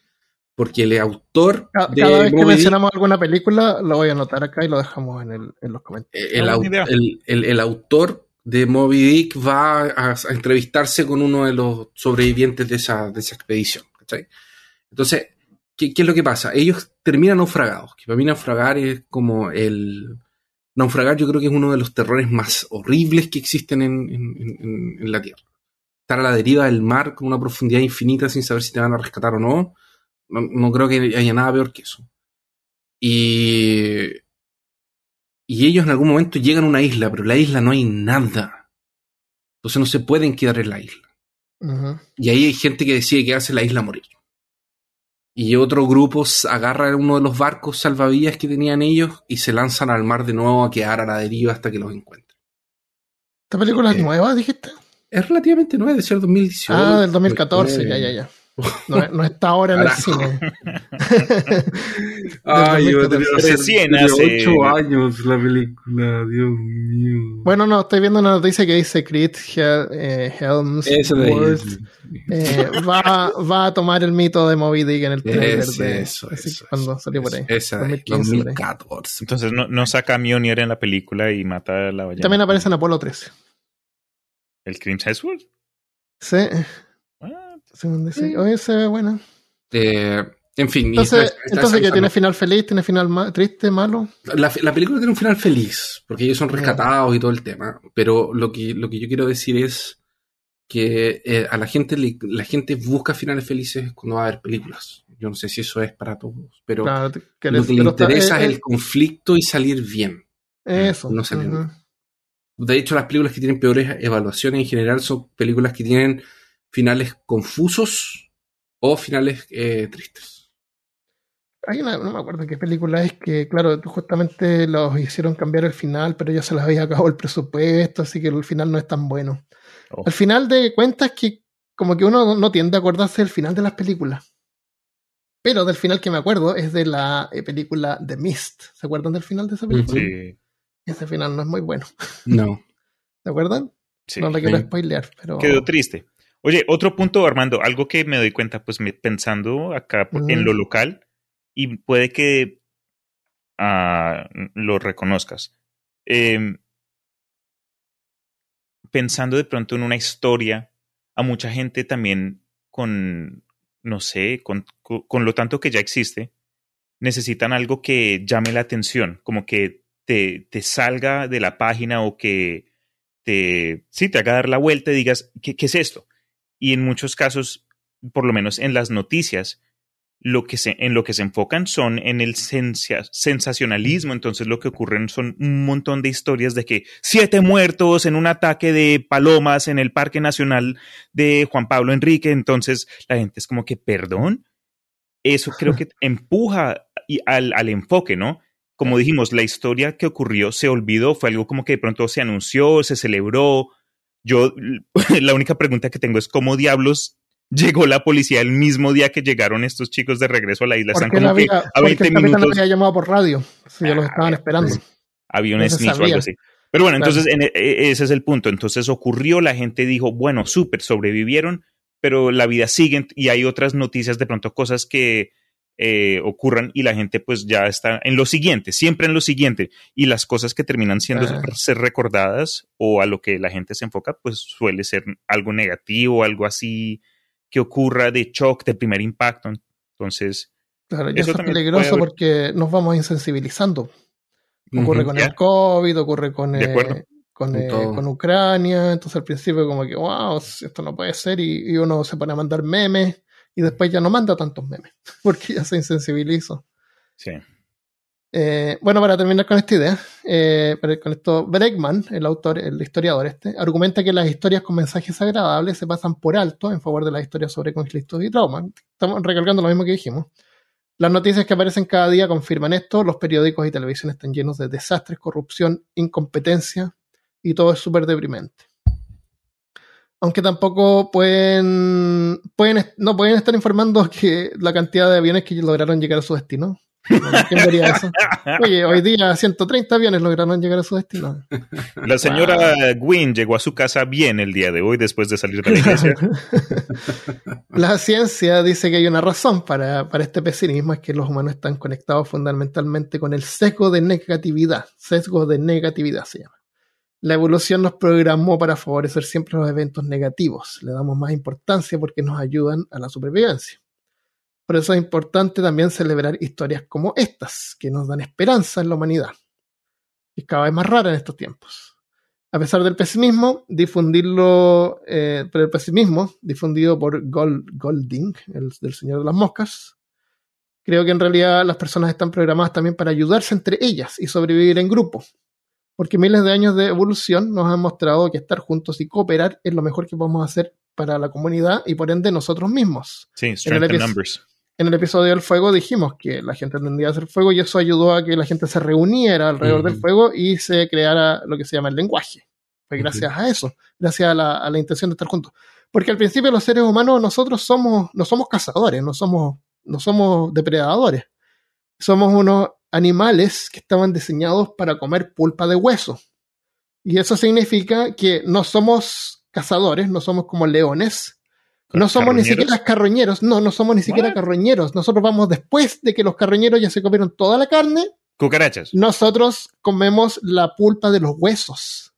Porque el autor. Cada, cada vez que mencionamos alguna película, lo voy a anotar acá y lo dejamos en, el, en los comentarios. El, el, el, autor de Moby Dick va a, entrevistarse con uno de los sobrevivientes de esa, de esa expedición. Entonces, ¿qué, es lo que pasa? Ellos terminan naufragados. Que para mí naufragar es como el... Naufragar yo creo que es uno de los terrores más horribles que existen en, la Tierra. Estar a la deriva del mar con una profundidad infinita sin saber si te van a rescatar o no. No, creo que haya nada peor que eso. Y, y ellos en algún momento llegan a una isla, pero en la isla no hay nada. Entonces no se pueden quedar en la isla. Y ahí hay gente que decide quedarse en la isla a morir y otro grupo agarra uno de los barcos salvavidas que tenían ellos y se lanzan al mar de nuevo a quedar a la deriva hasta que los encuentren. ¿Esta película es eh, nueva, dijiste? Es relativamente nueva, de ser 2018. Ah, del 2014, ya, ya, ya. No, está ahora en el cine. Ay, yo recién hace 8 años la película, Dios mío. Bueno, no, estoy viendo una noticia que dice Creed eh, Helms eh, va, va, a tomar el mito de Moby Dick en el trailer de eso, eso, cuando salió por ahí. Esa 2014. Entonces no, no saca Mjolnir en la película y mata a la ballena. También aparece en Apolo 13. ¿El Chris Hemsworth? Sí. Según sí. Oye, se ve buena. Eh, en fin. Entonces, entonces que tiene final feliz, tiene final triste, malo. La, la, película tiene un final feliz, porque ellos son rescatados y todo el tema. Pero lo que, lo que yo quiero decir es que eh, a la gente la gente busca finales felices cuando va a ver películas. Yo no sé si eso es para todos, pero lo que le interesa es el conflicto y salir bien. Eso. No De hecho, las películas que tienen peores evaluaciones en general son películas que tienen finales confusos o finales eh, tristes. Hay una, no me acuerdo qué película es que, claro, justamente los hicieron cambiar el final, pero ya se les había acabado el presupuesto, así que el final no es tan bueno. Oh. Al final de cuentas que como que uno no tiende a acordarse del final de las películas. Pero del final que me acuerdo es de la eh, película The Mist. ¿Se acuerdan del final de esa película? Sí. Ese final no es muy bueno. No. ¿Se acuerdan? Sí. No le quiero spoilear, pero. Quedó triste. Oye, otro punto, Armando, algo que me doy cuenta, pues pensando acá en lo local, y puede que ah, lo reconozcas. Em, pensando de pronto en una historia, a mucha gente también con, no sé, con, con, lo tanto que ya existe, necesitan algo que llame la atención, como que te, te salga de la página o que te, sí, te haga dar la vuelta y digas, ¿qué, qué es esto? Y en muchos casos, por lo menos en las noticias, lo que se, en lo que se enfocan son en el sensacionalismo. Entonces lo que ocurren son un montón de historias de que siete muertos en un ataque de palomas en el Parque Nacional de Juan Pablo Enrique. Entonces la gente es como que, perdón, eso creo que empuja al, al enfoque, ¿no? Como dijimos, la historia que ocurrió se olvidó, fue algo como que de pronto se anunció, se celebró, Yo, la única pregunta que tengo es cómo diablos llegó la policía el mismo día que llegaron estos chicos de regreso a la isla. Están como que a 20 el minutos. había llamado por radio, si ya los estaban ah, esperando. Había un snitch o algo así. Pero bueno, entonces e, e, ese es el punto. Entonces ocurrió, la gente dijo, bueno, súper, sobrevivieron, pero la vida sigue y hay otras noticias, de pronto cosas que eh, ocurran y la gente pues ya está en lo siguiente, siempre en lo siguiente. Y las cosas que terminan siendo ser recordadas o a lo que la gente se enfoca, pues suele ser algo negativo, algo así que ocurra de shock, de primer impacto. Entonces... Claro, eso, es peligroso porque nos vamos insensibilizando. Ocurre con el COVID, ocurre con, eh, con, eh, con, Ucrania, entonces al principio como que, wow, esto no puede ser, y, uno se pone a mandar memes, y después ya no manda tantos memes, porque ya se insensibilizó. Sí. Eh, bueno, para terminar con esta idea, eh, con esto, Bregman, el autor, el historiador este, argumenta que las historias con mensajes agradables se pasan por alto en favor de las historias sobre conflictos y traumas. Estamos recalcando lo mismo que dijimos. Las noticias que aparecen cada día confirman esto. Los periódicos y televisión están llenos de desastres, corrupción, incompetencia y todo es súper deprimente. Aunque tampoco pueden, pueden, no pueden estar informando que la cantidad de aviones que lograron llegar a su destino. ¿Quién vería eso? Oye, hoy día 130 aviones lograron llegar a su destino. La señora Gwyn llegó a su casa bien el día de hoy después de salir de la iglesia. la ciencia dice que hay una razón para, para este pesimismo, es que los humanos están conectados fundamentalmente con el sesgo de negatividad. Sesgo de negatividad se llama. La evolución nos programó para favorecer siempre los eventos negativos. Le damos más importancia porque nos ayudan a la supervivencia. Por eso es importante también celebrar historias como estas, que nos dan esperanza en la humanidad. Es cada vez más rara en estos tiempos. A pesar del pesimismo, difundirlo, eh, pero el pesimismo, difundido por Golding, el del Señor de las Moscas, creo que en realidad las personas están programadas también para ayudarse entre ellas y sobrevivir en grupo. Porque miles de años de evolución nos han mostrado que estar juntos y cooperar es lo mejor que podemos hacer para la comunidad y por ende nosotros mismos. Sí, strength numbers en el episodio del fuego dijimos que la gente tendría a hacer fuego y eso ayudó a que la gente se reuniera alrededor del fuego y se creara lo que se llama el lenguaje. Fue gracias a eso, gracias a la, intención de estar juntos. Porque al principio los seres humanos nosotros somos, no somos cazadores, no somos, no somos depredadores. Somos unos animales que estaban diseñados para comer pulpa de hueso. Y eso significa que no somos cazadores, no somos como leones, no somos ni siquiera carroñeros, no, no somos ni siquiera carroñeros. Nosotros vamos después de que los carroñeros ya se comieron toda la carne. Cucarachas. Nosotros comemos la pulpa de los huesos.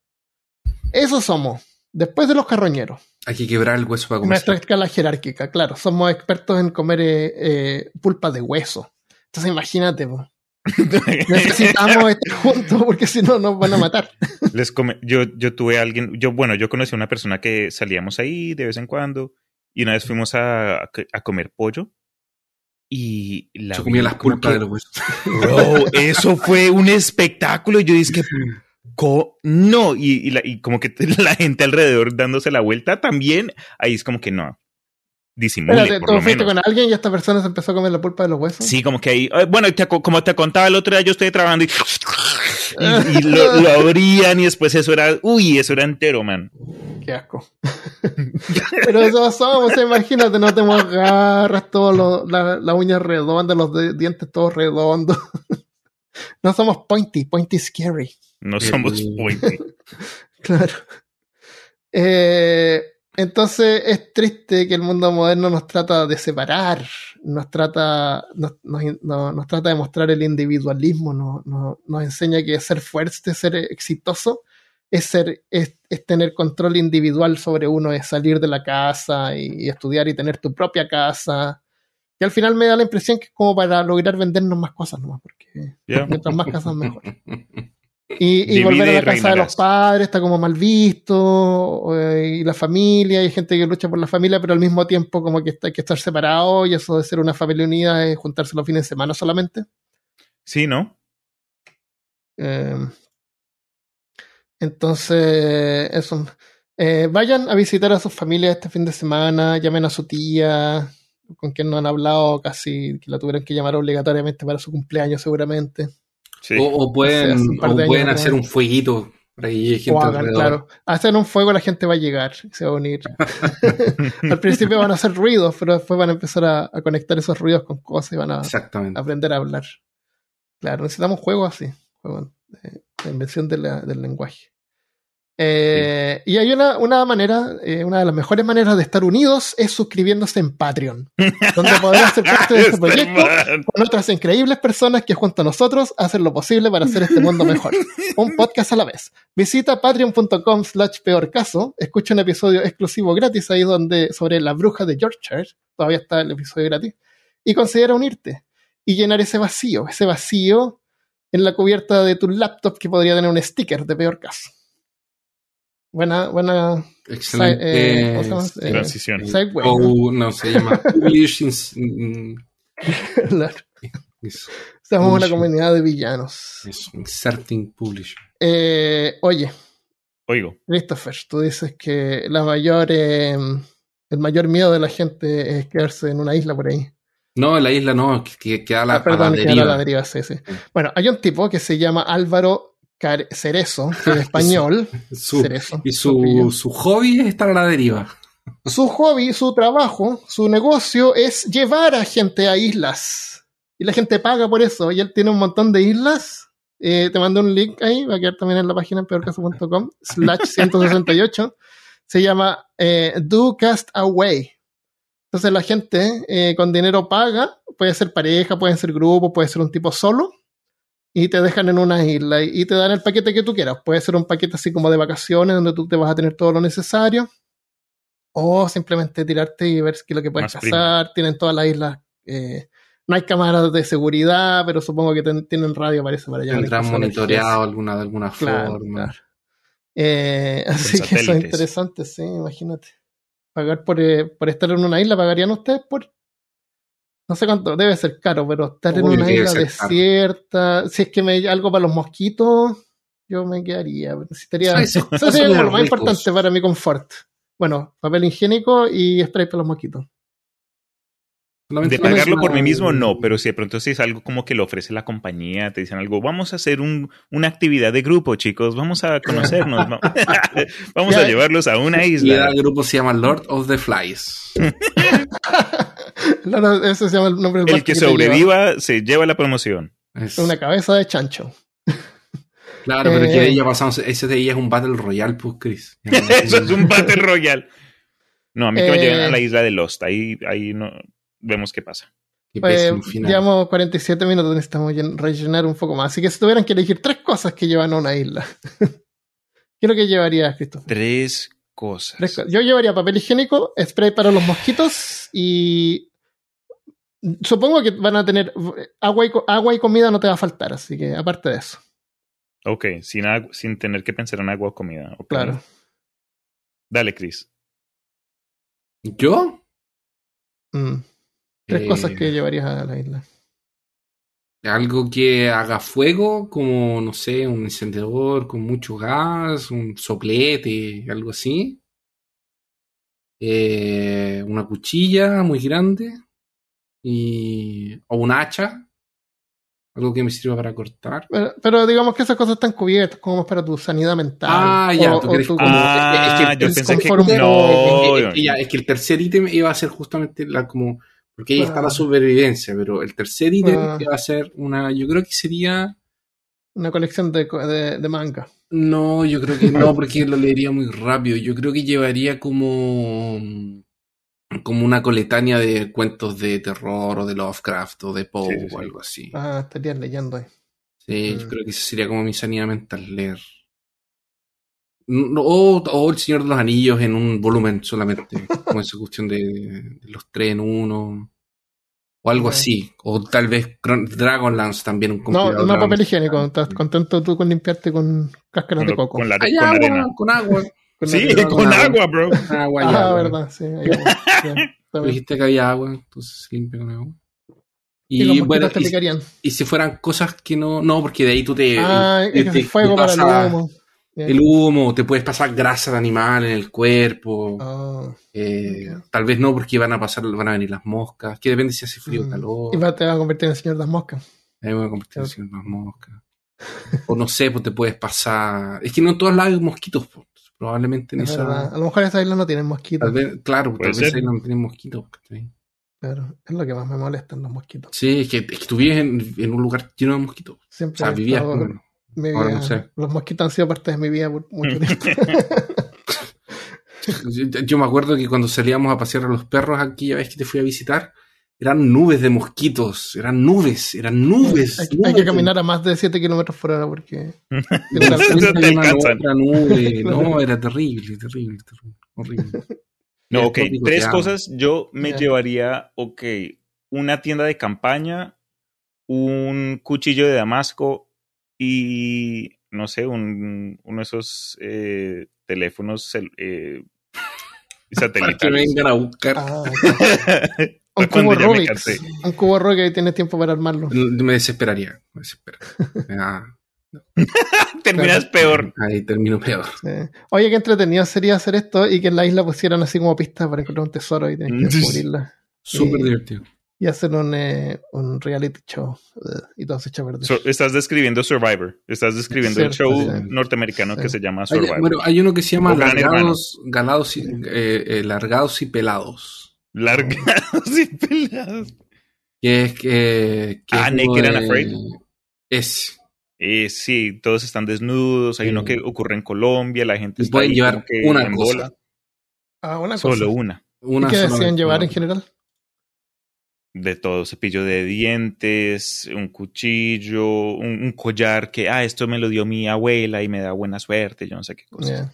Eso somos, después de los carroñeros. Hay que quebrar el hueso para comer. Nuestra escala jerárquica, claro. Somos expertos en comer eh, eh, pulpa de hueso. Entonces imagínate, necesitamos estar juntos porque si no nos van a matar. Les yo, yo tuve a alguien, yo, bueno, yo conocí a una persona que salíamos ahí de vez en cuando y una vez fuimos a, a comer pollo y la Yo comía las pulpas de los huesos. Bro, eso fue un espectáculo. Yo dije, no, y, y, como que la gente alrededor dándose la vuelta también, ahí es como que no. Disimule, Espérate, ¿tú fuiste con alguien y esta persona se empezó a comer la pulpa de los huesos? Sí, como que ahí, eh, bueno, como te contaba el otro día, yo estoy trabajando y, y, lo, lo, abrían y después eso era, uy, eso era entero, man. Qué asco. Pero eso somos, imagínate, no tenemos garras, todas las uñas redondas, los dientes todos redondos. no somos pointy, pointy scary. No somos pointy. claro. Eh, entonces es triste que el mundo moderno nos trata de separar, nos trata, nos, nos, trata de mostrar el individualismo, nos, nos enseña que ser fuerte, ser exitoso, es, ser, es, tener control individual sobre uno, es salir de la casa y, estudiar y tener tu propia casa. Y al final me da la impresión que es como para lograr vendernos más cosas nomás, porque mientras más casas mejor. Y, volver a la casa de los padres está como mal visto, eh, y la familia, hay gente que lucha por la familia, pero al mismo tiempo como que hay que estar separado, y eso de ser una familia unida es juntarse los fines de semana solamente. Sí, ¿no? Eh, entonces, eso. Eh, vayan a visitar a sus familias este fin de semana, llamen a su tía, con quien no han hablado casi, que la tuvieron que llamar obligatoriamente para su cumpleaños seguramente. O, pueden, pueden hacer un fueguito ahí hay gente hagan, claro. Hacen un fuego, la gente va a llegar, se va a unir. Al principio van a hacer ruidos, pero después van a empezar a, conectar esos ruidos con cosas y van a aprender a hablar. Claro, necesitamos juegos así, juegos de, invención del lenguaje. Eh, y hay una, una manera, eh, una de las mejores maneras de estar unidos es suscribiéndose en Patreon, donde podrás ser parte de este proyecto con otras increíbles personas que junto a nosotros hacen lo posible para hacer este mundo mejor. Un podcast a la vez. Visita patreon.com slash peor caso, escucha un episodio exclusivo gratis ahí donde sobre la bruja de Yorkshire, todavía está el episodio gratis, y considera unirte y llenar ese vacío, ese vacío en la cubierta de tu laptop que podría tener un sticker de peor caso. Buena, buena. Excelente. Eh, eh, transición. O, no, se llama Somos una comunidad de villanos. Es inserting publisher. Eh, oye. Oigo. Christopher, tú dices que la mayor, el mayor miedo de la gente es quedarse en una isla por ahí. No, en la isla no, que queda la, ah, perdón, la la deriva, sí, sí. Bueno, hay un tipo que se llama Álvaro Cerezo, en español. y su, su, hobby es estar a la deriva. Su hobby, su trabajo, su negocio es llevar a gente a islas. Y la gente paga por eso. Y él tiene un montón de islas. Eh, te mando un link ahí, va a quedar también en la página peorcaso.com, slash 168. Se llama eh, Do Cast Away. Entonces la gente eh, con dinero paga, puede ser pareja, puede ser grupo, puede ser un tipo solo y te dejan en una isla y te dan el paquete que tú quieras. Puede ser un paquete así como de vacaciones donde tú te vas a tener todo lo necesario o simplemente tirarte y ver qué es lo que puede pasar. Tienen todas las islas. Eh, no hay cámaras de seguridad, pero supongo que tienen radio, parece, para allá. Tendrán monitoreado alguna, de alguna forma. Eh, así que eso es interesante, sí, imagínate. Pagar por, eh, por estar en una isla, ¿pagarían ustedes por no sé cuánto, debe ser caro, pero estar en una isla desierta, si es que me algo para los mosquitos, yo me quedaría. Necesitaría. Eso, sería lo más importante para mi confort. Bueno, papel higiénico y spray para los mosquitos. De pagarlo por mí mismo, no, pero si de pronto si es algo como que lo ofrece la compañía, te dicen algo, vamos a hacer un, una actividad de grupo, chicos, vamos a conocernos, vamos a llevarlos a una isla. Y el grupo se llama Lord of the Flies. ese se llama el nombre del El que sobreviva se lleva la promoción. Es una cabeza de chancho. Claro, pero que eh, ya pasamos, ese de ella es un Battle Royale, pues, Chris. Eso es un Battle Royale. No, a mí que me lleven a la eh, isla de Lost, ahí, ahí no, vemos qué pasa. Pues, llevamos 47 minutos, necesitamos rellenar un poco más. Así que si tuvieran que elegir tres cosas que llevan a una isla, ¿qué es lo que llevarías, Cristo? Tres cosas. Yo llevaría papel higiénico, spray para los mosquitos y supongo que van a tener agua y, agua y comida no te va a faltar, así que aparte de eso. Ok, sin, sin tener que pensar en agua o comida. Claro. Dale, Chris. ¿Yo? Mm. Tres cosas que eh, llevarías a la isla. Algo que haga fuego, como, no sé, un encendedor con mucho gas, un soplete, algo así. Eh, una cuchilla muy grande. Y, o un hacha. Algo que me sirva para cortar. Pero, digamos que esas cosas están cubiertas como para tu sanidad mental. Ah, ya, tú ah, es que, yo pensé que no. Es que, el tercer ítem iba a ser justamente la como porque ahí está la supervivencia, pero el tercer ítem va a ser una, yo creo que sería... Una colección de, de, manga. No, yo creo que no, porque lo leería muy rápido. Yo creo que llevaría como como una coletánea de cuentos de terror o de Lovecraft o de Poe o algo así. Ah, estarías leyendo ahí. Sí, yo mm. creo que esa sería como mi sanidad mental, leer. O, o, El Señor de los Anillos en un volumen solamente, como esa cuestión de, los tres en uno. O algo así. O tal vez Dragonlance también. Un no, no papel higiénico. Estás contento tú con limpiarte con cáscaras de coco. Con, la, con, agua, arena. con agua. Sí, con, agua, bro. Agua ah, verdad, sí. dijiste que había agua, entonces limpia con agua. Y, bueno, y, si fueran cosas que no. No, porque de ahí tú te. Ah, es que fuego para el humo. El humo, te puedes pasar grasa de animal en el cuerpo. Ah, eh, tal vez no, porque van a pasar, van a venir las moscas. Que depende si hace frío o mm. calor. Y te va a convertir en el señor de las moscas. Ahí me voy a convertir en el señor de las moscas. o no sé, pues te puedes pasar. Es que no en todas lados hay mosquitos, pues. Probablemente en esa. A lo mejor esa isla no tienen mosquitos. claro, tal vez ahí no tienen mosquitos. Claro, es lo que más me molesta los mosquitos. Sí, es que, es que tú vives en, un lugar lleno de mosquitos. Siempre. O sea, vivías. no sé. Los mosquitos han sido parte de mi vida por mucho tiempo. yo, me acuerdo que cuando salíamos a pasear a los perros aquella vez que te fui a visitar, eran nubes de mosquitos, eran nubes, eran nubes. Hay, que caminar a más de 7 kilómetros por hora porque... no, era terrible, terrible, terrible, horrible. No, ok, tres cosas yo me llevaría, ok, una tienda de campaña, un cuchillo de Damasco y, no sé, un, uno de esos eh, teléfonos eh, satélites. que vengan a buscar. Ah, un cubo Rubik. Un cubo Rubik que tienes tiempo para armarlo. Me desesperaría. Me desesperaría. Terminas peor. Ahí termino peor. Oye, qué entretenido sería hacer esto y que en la isla pusieran así como pistas para encontrar un tesoro y tener que descubrirla. Súper divertido. Y hacer un, eh, un reality show y todo se echa verde. estás describiendo Survivor. Estás describiendo el show norteamericano que se llama Survivor. bueno, hay uno que se llama Largados, galados y, eh, eh, Largados y Pelados. Largados y Pelados. Que es que. que ah, Naked and Afraid. Es. Eh, sí, todos están desnudos. Hay uno que ocurre en Colombia, la gente está llevar una cosa. Ah, una Solo una. ¿Y qué decían llevar en general? De todo, cepillo de dientes, un cuchillo, un, collar que, ah, esto me lo dio mi abuela y me da buena suerte, yo no sé qué cosa.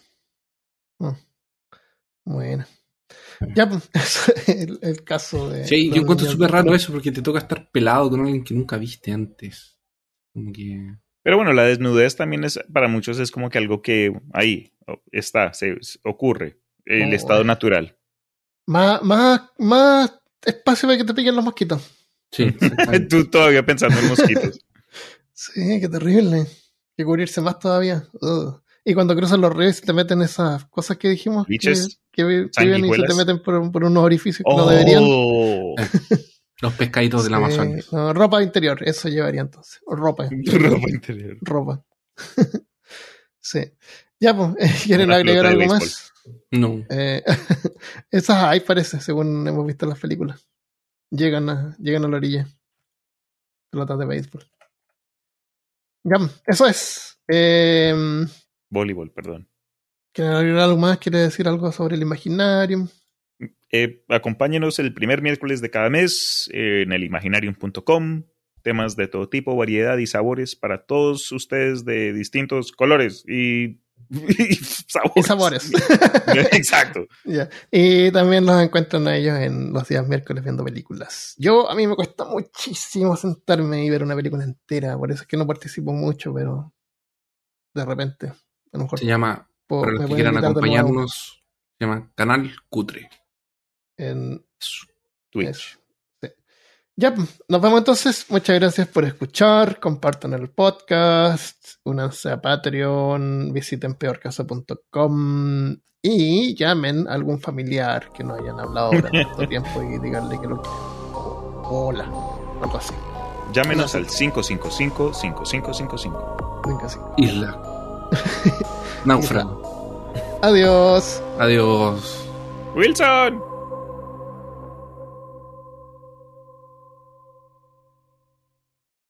Ah, bueno. Ya, pues, el, el, caso de. Sí, yo encuentro súper raro eso porque te toca estar pelado con alguien que nunca viste antes. Como que. Pero bueno, la desnudez también es, para muchos es como que algo que ahí está, se ocurre, el oh, estado natural. Más, más, más espacio para que te piquen los mosquitos. Sí. Tú todavía pensando en mosquitos. sí, qué terrible. Que cubrirse más todavía. Y cuando cruzan los ríos y te meten esas cosas que dijimos. Que, que, viven y se te meten por, por unos orificios que no deberían. Oh. Los pescaditos del Amazonas. ropa interior, eso llevaría entonces. O ropa. ropa interior. Ropa. sí. Ya, pues, ¿quieren agregar algo más? No. Eh, esas hay, parece, según hemos visto en las películas. Llegan a, llegan a la orilla. Pelotas de béisbol. Ya, eso es. Eh, Voleibol, perdón. ¿Quieren agregar algo más? ¿Quiere decir algo sobre el imaginario? Eh, acompáñenos el primer miércoles de cada mes en el imaginarium.com. Temas de todo tipo, variedad y sabores para todos ustedes de distintos colores y, sabores. Exacto. Y también nos encuentran a ellos en los días miércoles viendo películas. Yo, a mí me cuesta muchísimo sentarme y ver una película entera, por eso es que no participo mucho, pero de repente, a lo mejor. Se llama, para los que quieran acompañarnos, se llama Canal Cutre en Twitch. Ya, nos vemos entonces. Muchas gracias por escuchar. Compartan el podcast. Únanse a Patreon. Visiten peorcaso.com. Y llamen a algún familiar que no hayan hablado durante tanto tiempo y díganle que lo hola. Algo así. Llámenos al 555-5555. Isla. Náufrago. Adiós. Adiós. Wilson.